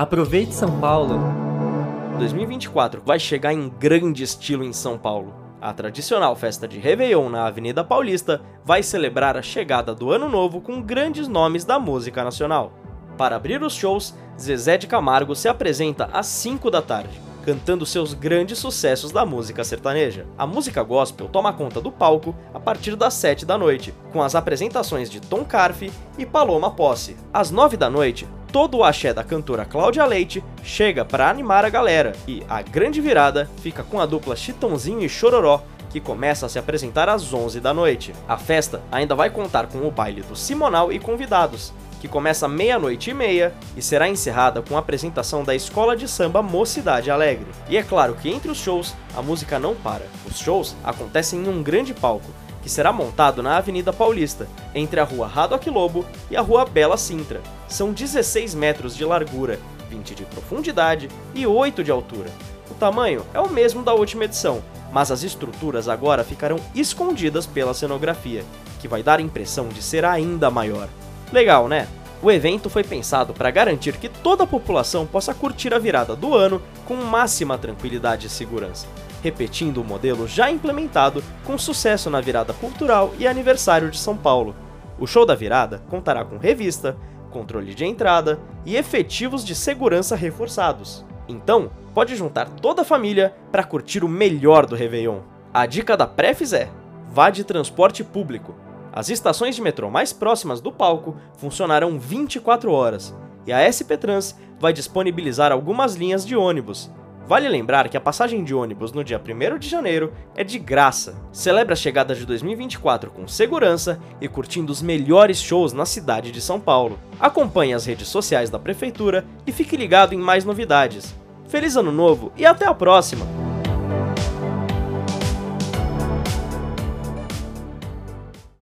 Aproveite São Paulo! 2024 vai chegar em grande estilo em São Paulo. A tradicional festa de Réveillon na Avenida Paulista vai celebrar a chegada do Ano Novo com grandes nomes da música nacional. Para abrir os shows, Zezé de Camargo se apresenta às 5 da tarde, cantando seus grandes sucessos da música sertaneja. A música gospel toma conta do palco a partir das 7 da noite, com as apresentações de Tom Carfe e Paloma Posse. Às 9 da noite, todo o axé da cantora Cláudia Leite chega para animar a galera e a grande virada fica com a dupla Chitãozinho e Chororó, que começa a se apresentar às 11 da noite. A festa ainda vai contar com o baile do Simonal e convidados, que começa meia-noite e meia e será encerrada com a apresentação da escola de samba Mocidade Alegre. E é claro que entre os shows, a música não para. Os shows acontecem em um grande palco, que será montado na Avenida Paulista, entre a rua Radoc Lobo e a rua Bela Sintra. São 16 metros de largura, 20 de profundidade e 8 de altura. O tamanho é o mesmo da última edição, mas as estruturas agora ficarão escondidas pela cenografia, que vai dar a impressão de ser ainda maior. Legal, né? O evento foi pensado para garantir que toda a população possa curtir a virada do ano com máxima tranquilidade e segurança, repetindo o modelo já implementado com sucesso na virada cultural e aniversário de São Paulo. O show da virada contará com revista, controle de entrada e efetivos de segurança reforçados. Então, pode juntar toda a família para curtir o melhor do Réveillon. A dica da Prefis é: vá de transporte público. As estações de metrô mais próximas do palco funcionarão 24 horas, e a SP Trans vai disponibilizar algumas linhas de ônibus. Vale lembrar que a passagem de ônibus no dia 1 de janeiro é de graça. Celebre a chegada de 2024 com segurança e curtindo os melhores shows na cidade de São Paulo. Acompanhe as redes sociais da prefeitura e fique ligado em mais novidades. Feliz ano novo e até a próxima!